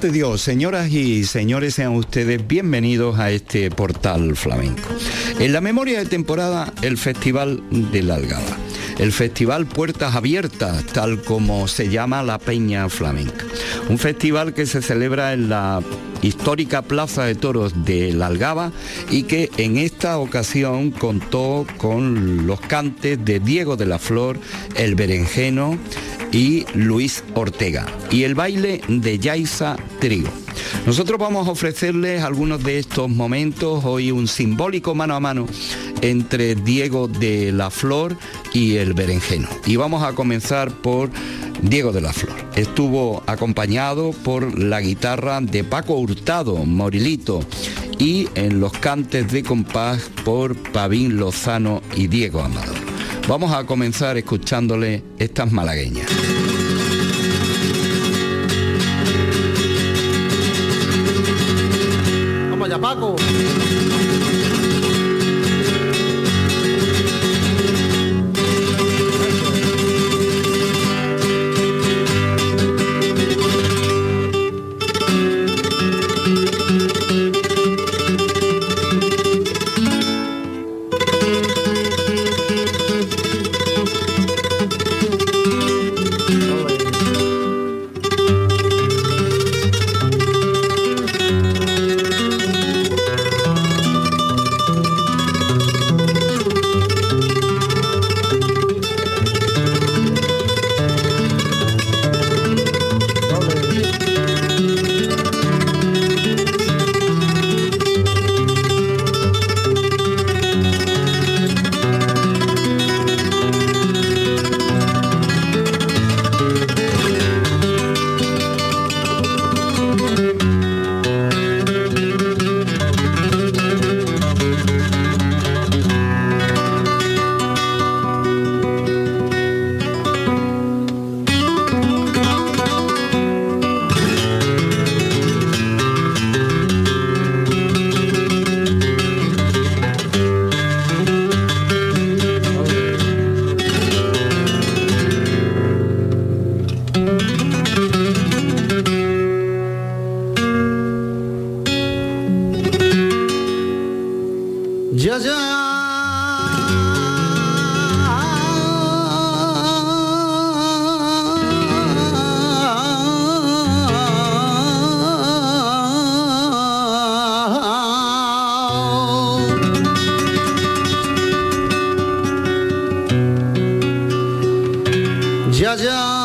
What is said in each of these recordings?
de Dios, señoras y señores, sean ustedes bienvenidos a este portal flamenco. En la memoria de temporada, el Festival de la Algaba. El Festival Puertas Abiertas, tal como se llama la Peña Flamenca. Un festival que se celebra en la histórica Plaza de Toros de la Algaba y que en esta ocasión contó con los cantes de Diego de la Flor, el Berenjeno, y Luis Ortega y el baile de Yaisa Trigo. Nosotros vamos a ofrecerles algunos de estos momentos, hoy un simbólico mano a mano entre Diego de la Flor y el Berenjeno. Y vamos a comenzar por Diego de la Flor. Estuvo acompañado por la guitarra de Paco Hurtado, Morilito, y en los cantes de compás por Pavín Lozano y Diego Amador. Vamos a comenzar escuchándole estas malagueñas. Vamos allá, Paco. 자자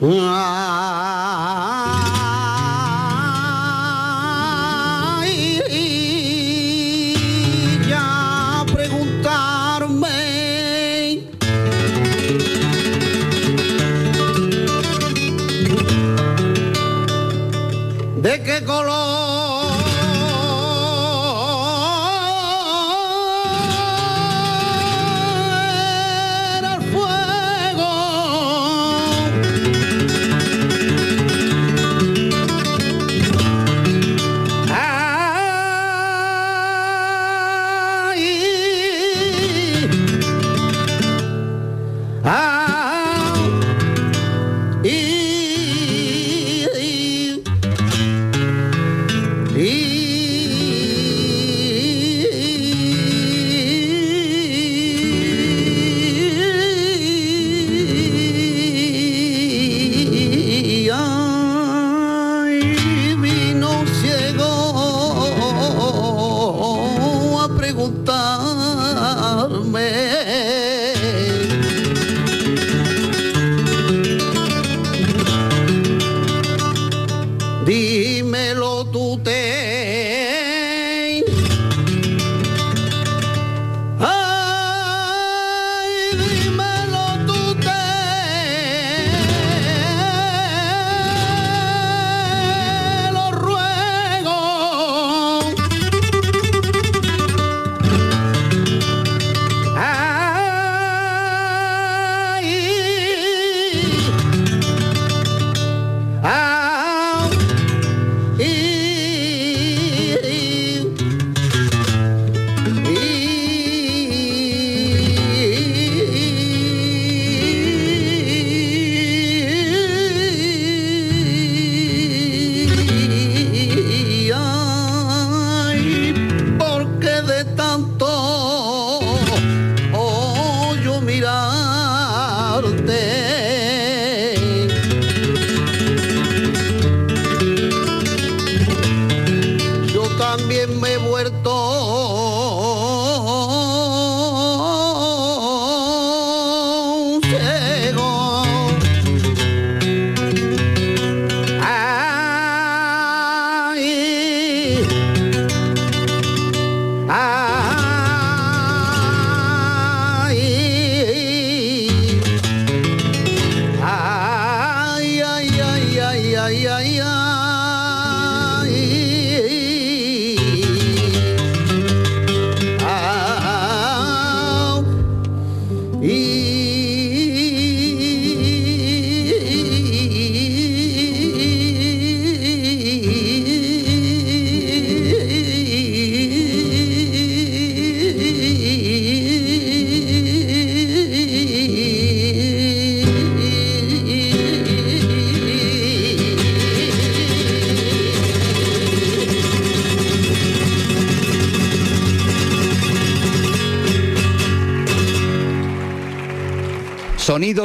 Ya preguntarme. De qué color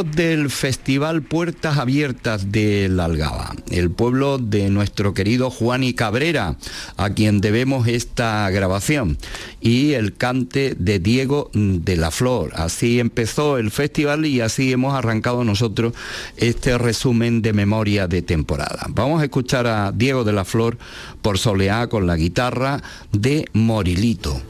Del Festival Puertas Abiertas de La Algaba, el pueblo de nuestro querido Juan y Cabrera, a quien debemos esta grabación, y el cante de Diego de la Flor. Así empezó el festival y así hemos arrancado nosotros este resumen de memoria de temporada. Vamos a escuchar a Diego de la Flor por soleá con la guitarra de Morilito.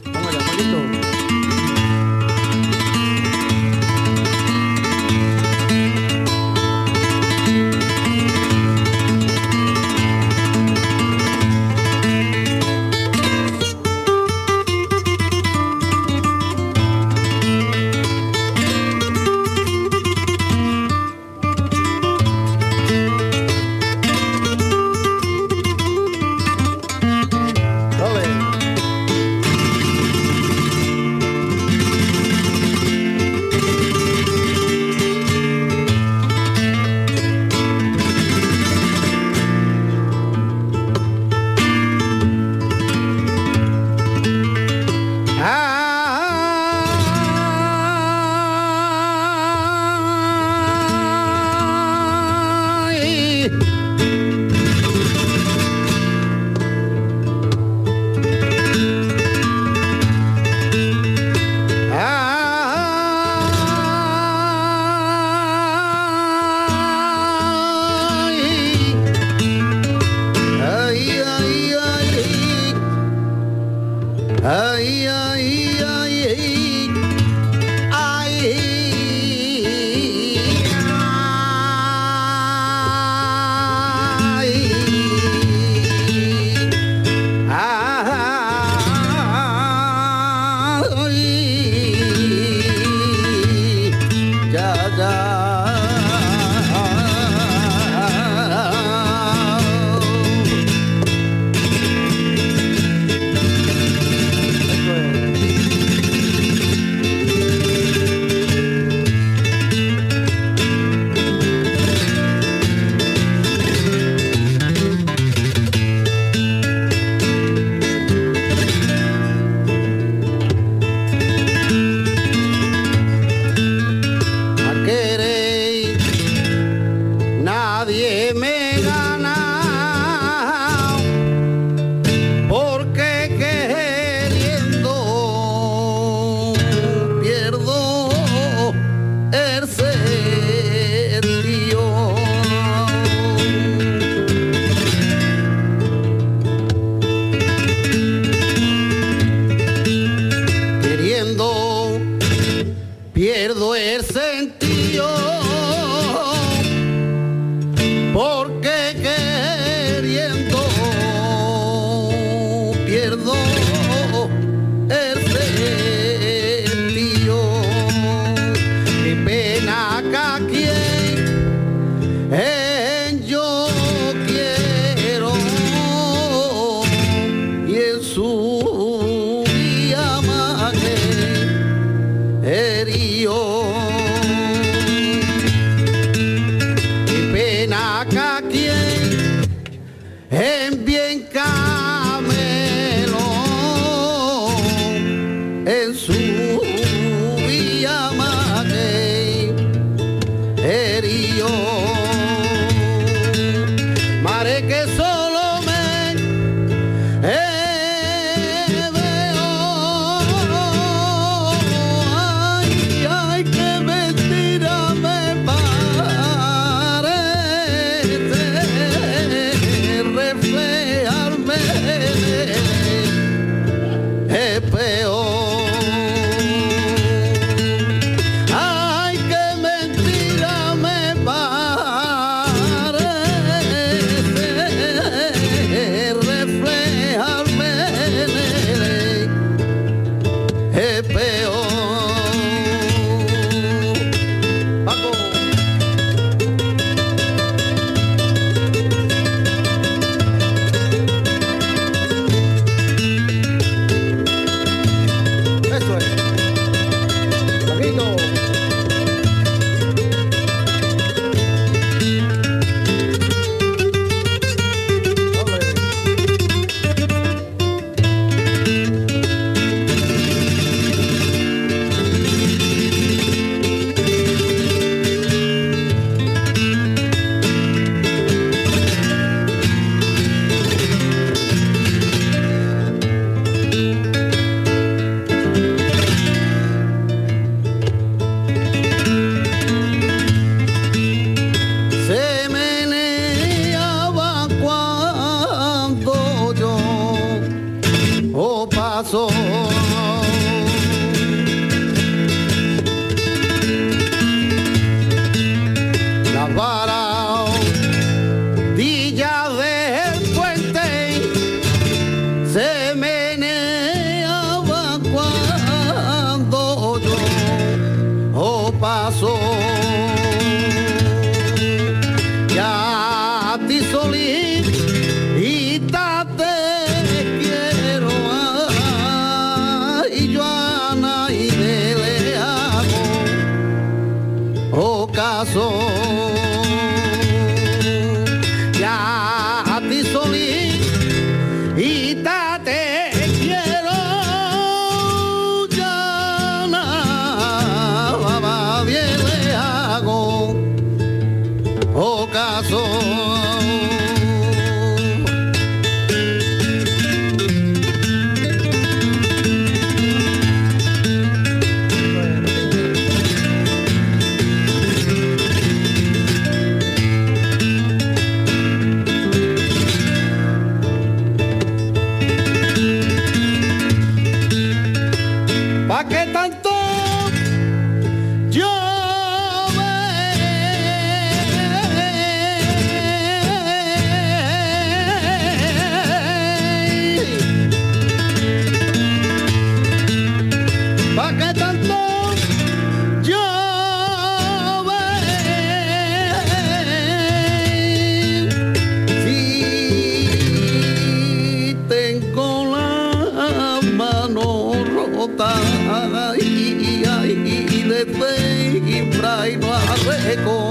seco.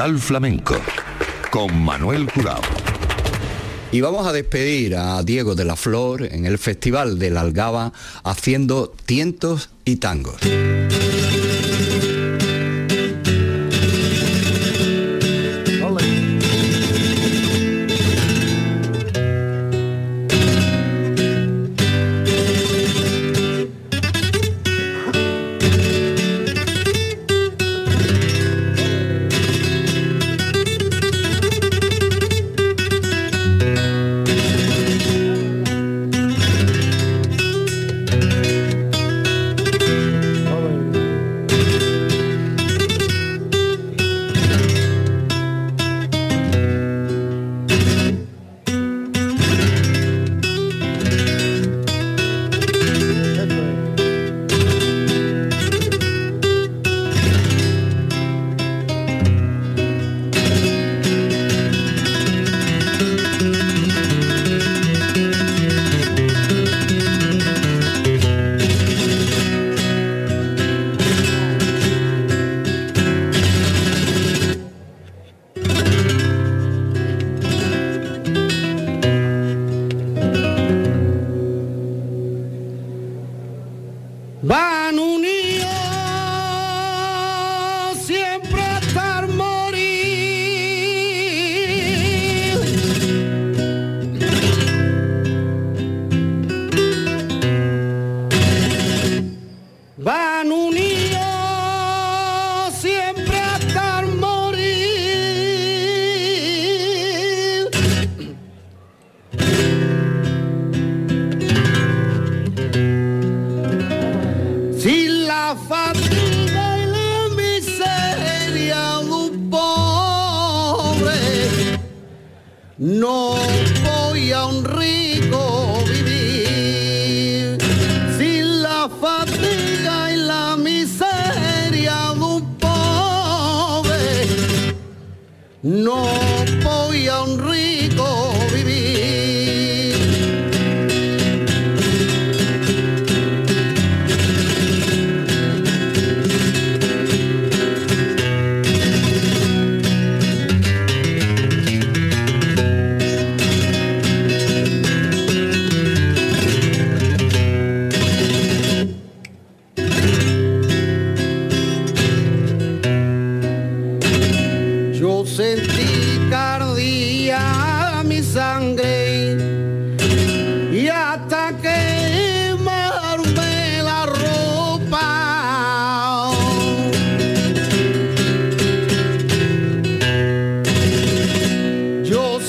Flamenco con Manuel Curao. Y vamos a despedir a Diego de la Flor en el Festival de la Algaba haciendo tientos y tangos.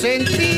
Yo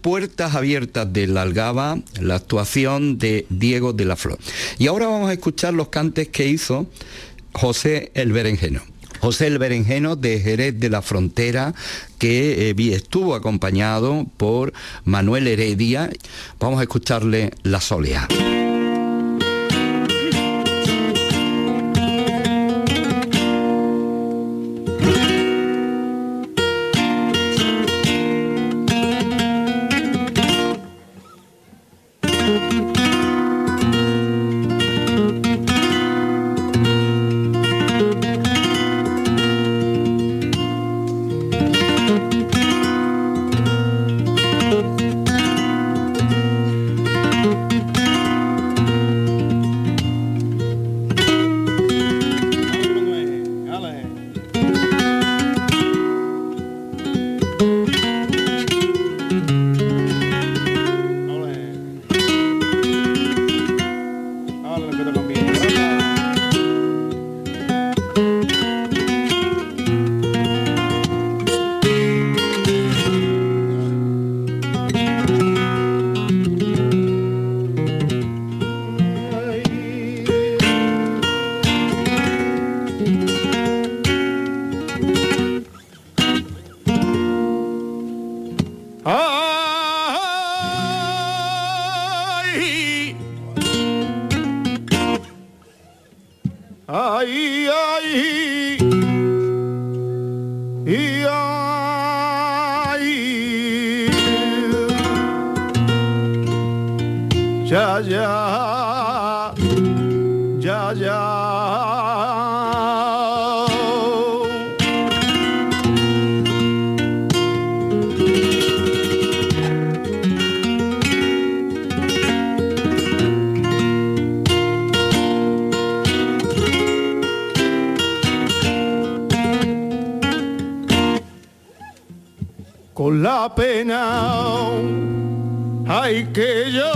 Puertas Abiertas de la Algaba, la actuación de Diego de la Flor. Y ahora vamos a escuchar los cantes que hizo José el Berenjeno. José el Berenjeno de Jerez de la Frontera, que eh, estuvo acompañado por Manuel Heredia. Vamos a escucharle La Soleá. Pena, hay que yo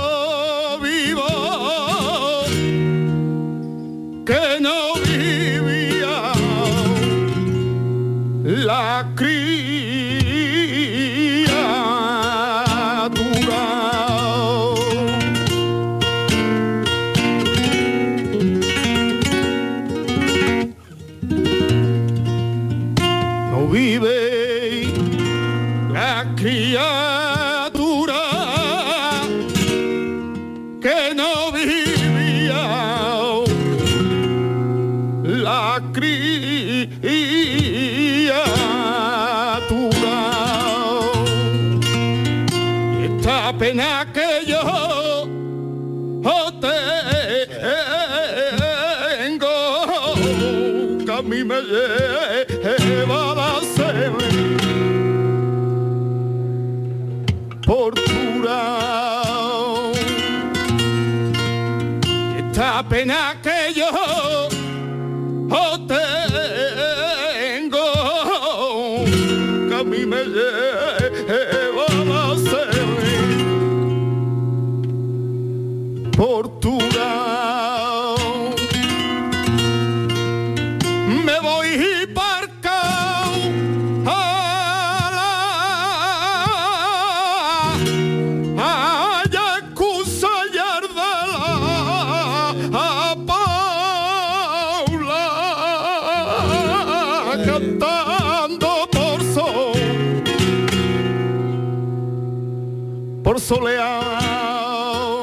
soleado.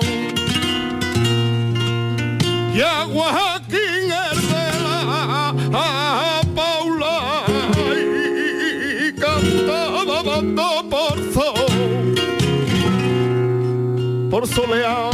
Y a Joaquín Herbela a Paula y cantaba dando por sol. Por soleado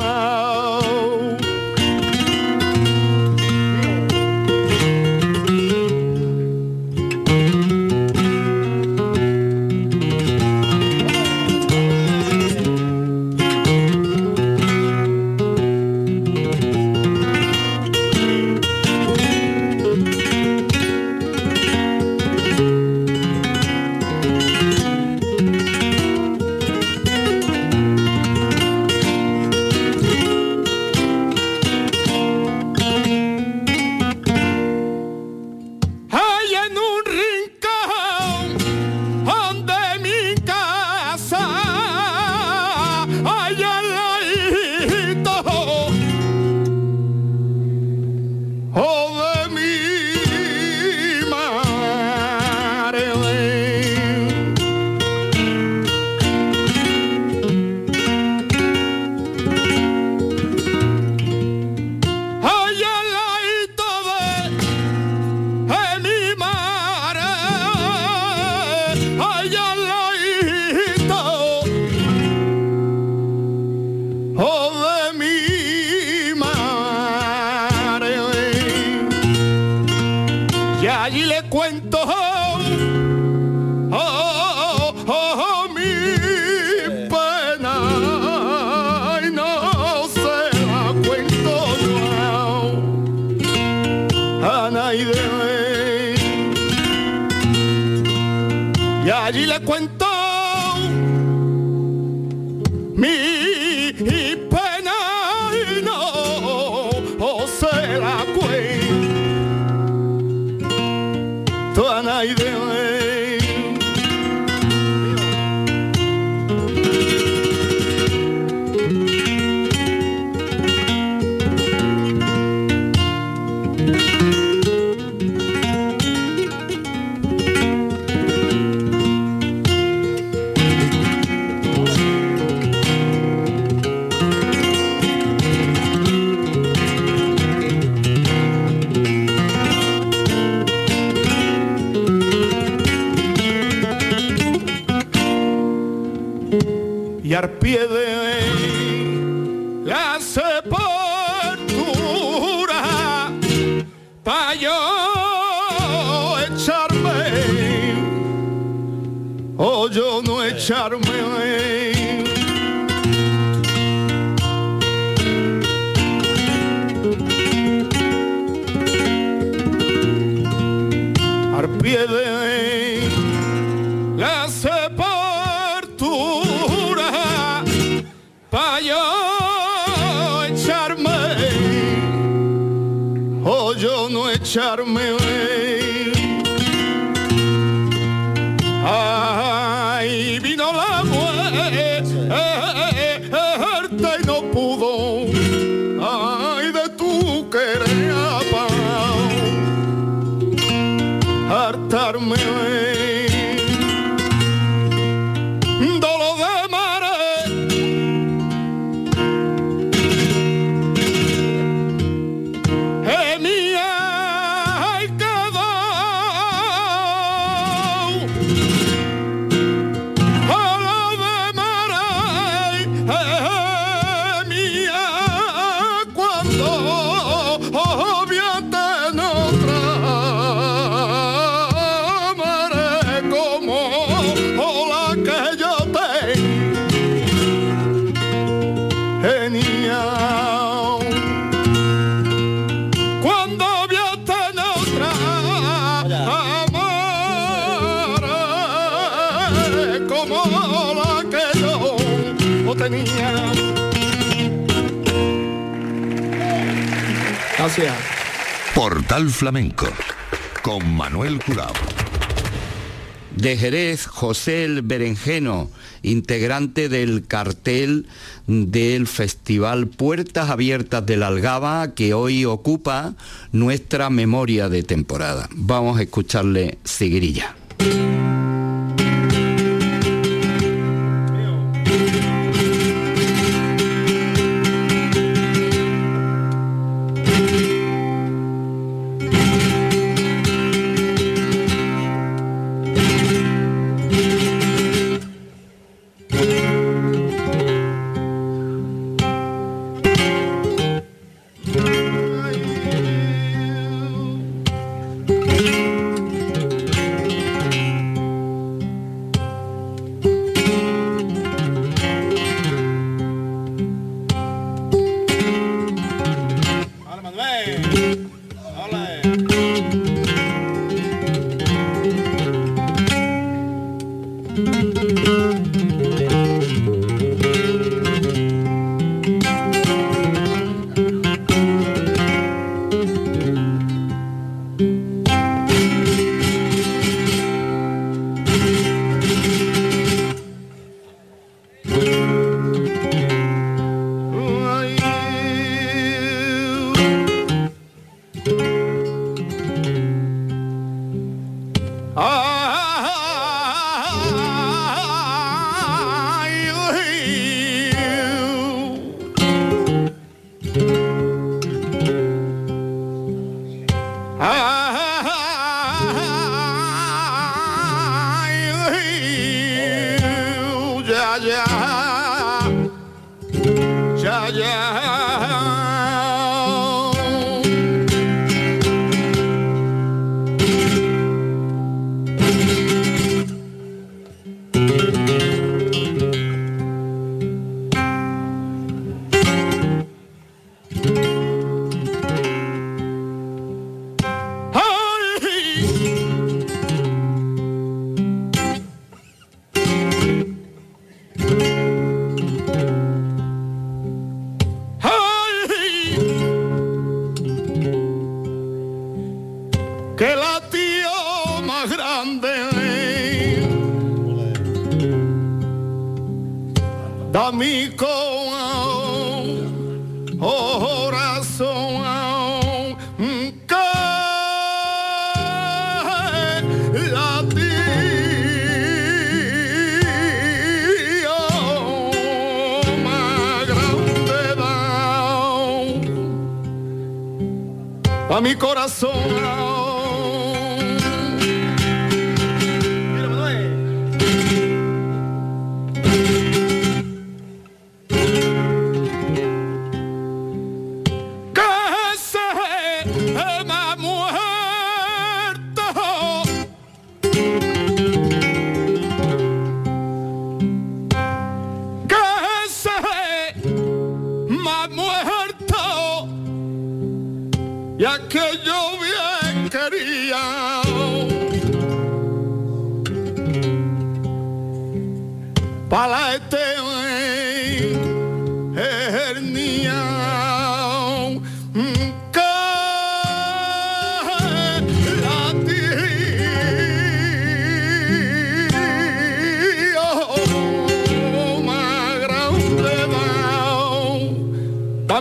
sepultura para yo echarme. O oh, yo no echarme Portal Flamenco con Manuel Curao. De Jerez, José el Berenjeno, integrante del cartel del Festival Puertas Abiertas de la Algaba, que hoy ocupa nuestra memoria de temporada. Vamos a escucharle Sigrilla.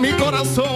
mi corazón.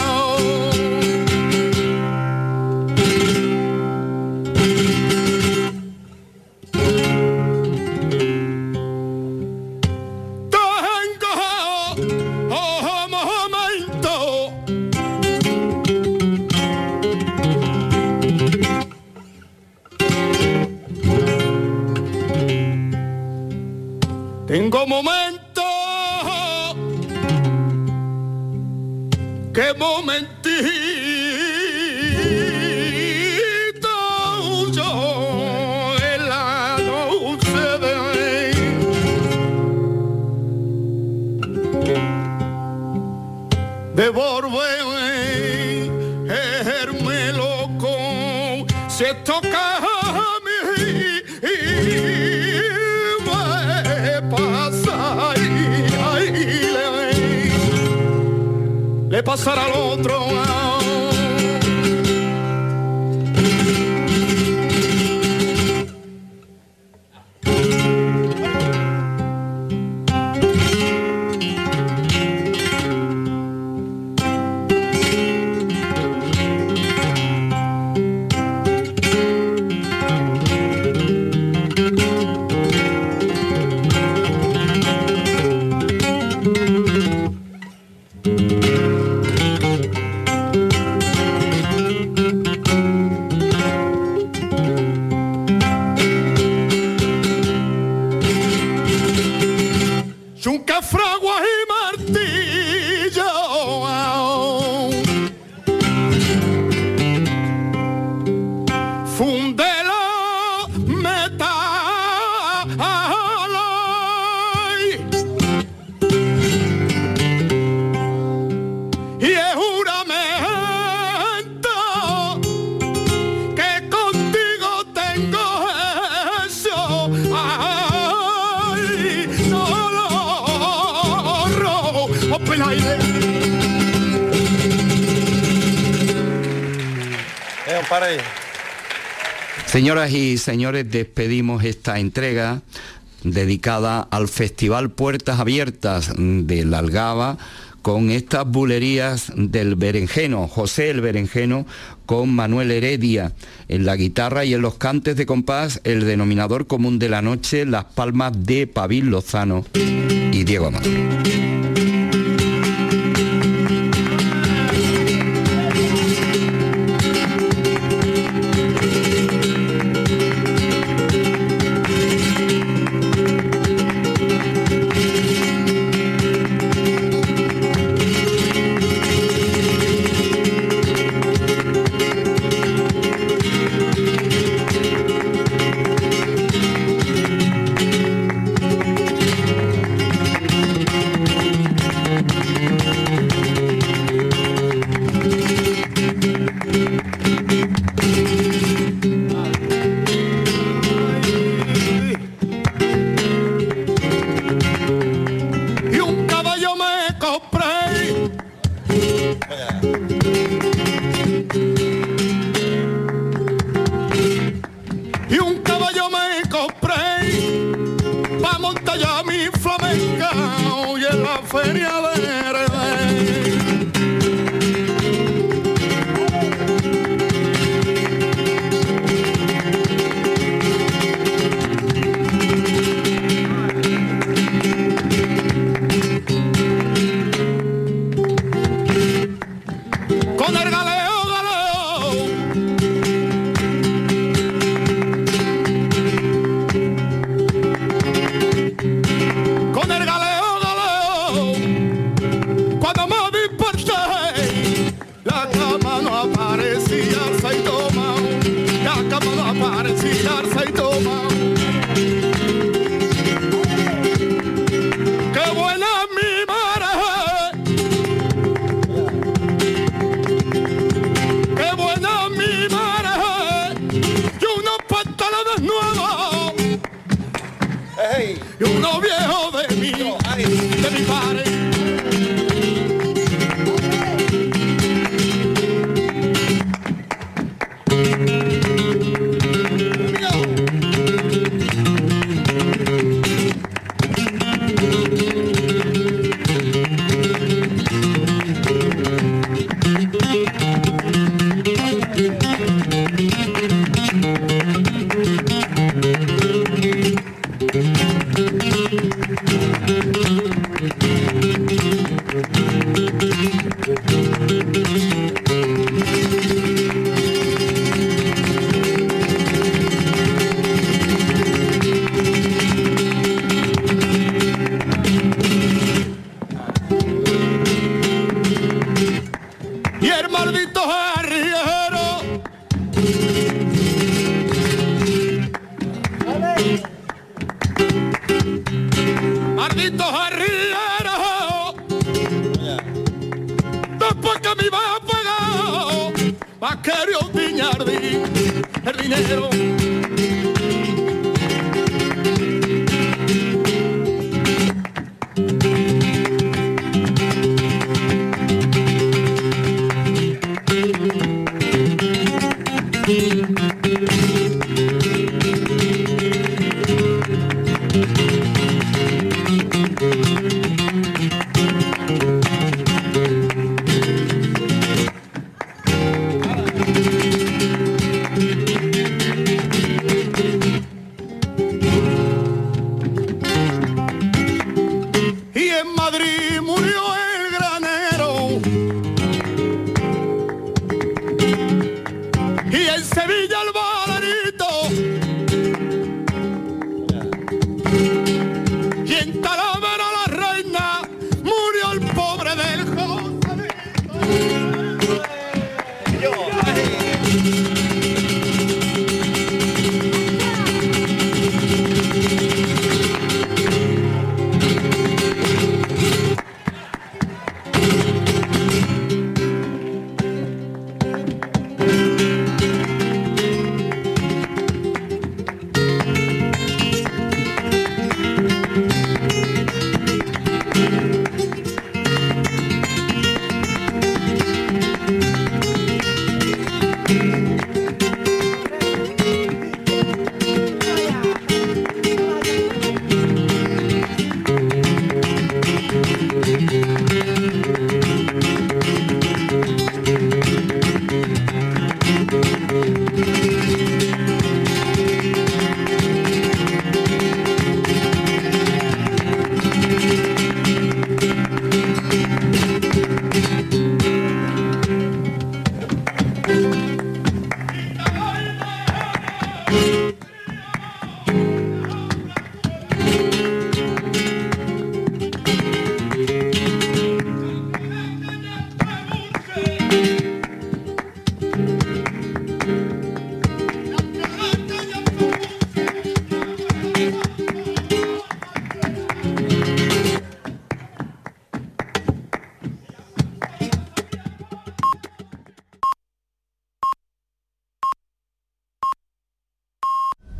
pasar al Y señores, despedimos esta entrega dedicada al Festival Puertas Abiertas de la Algaba con estas bulerías del berenjeno, José el berenjeno, con Manuel Heredia en la guitarra y en los cantes de compás, el denominador común de la noche, las palmas de Pavil Lozano y Diego Amador.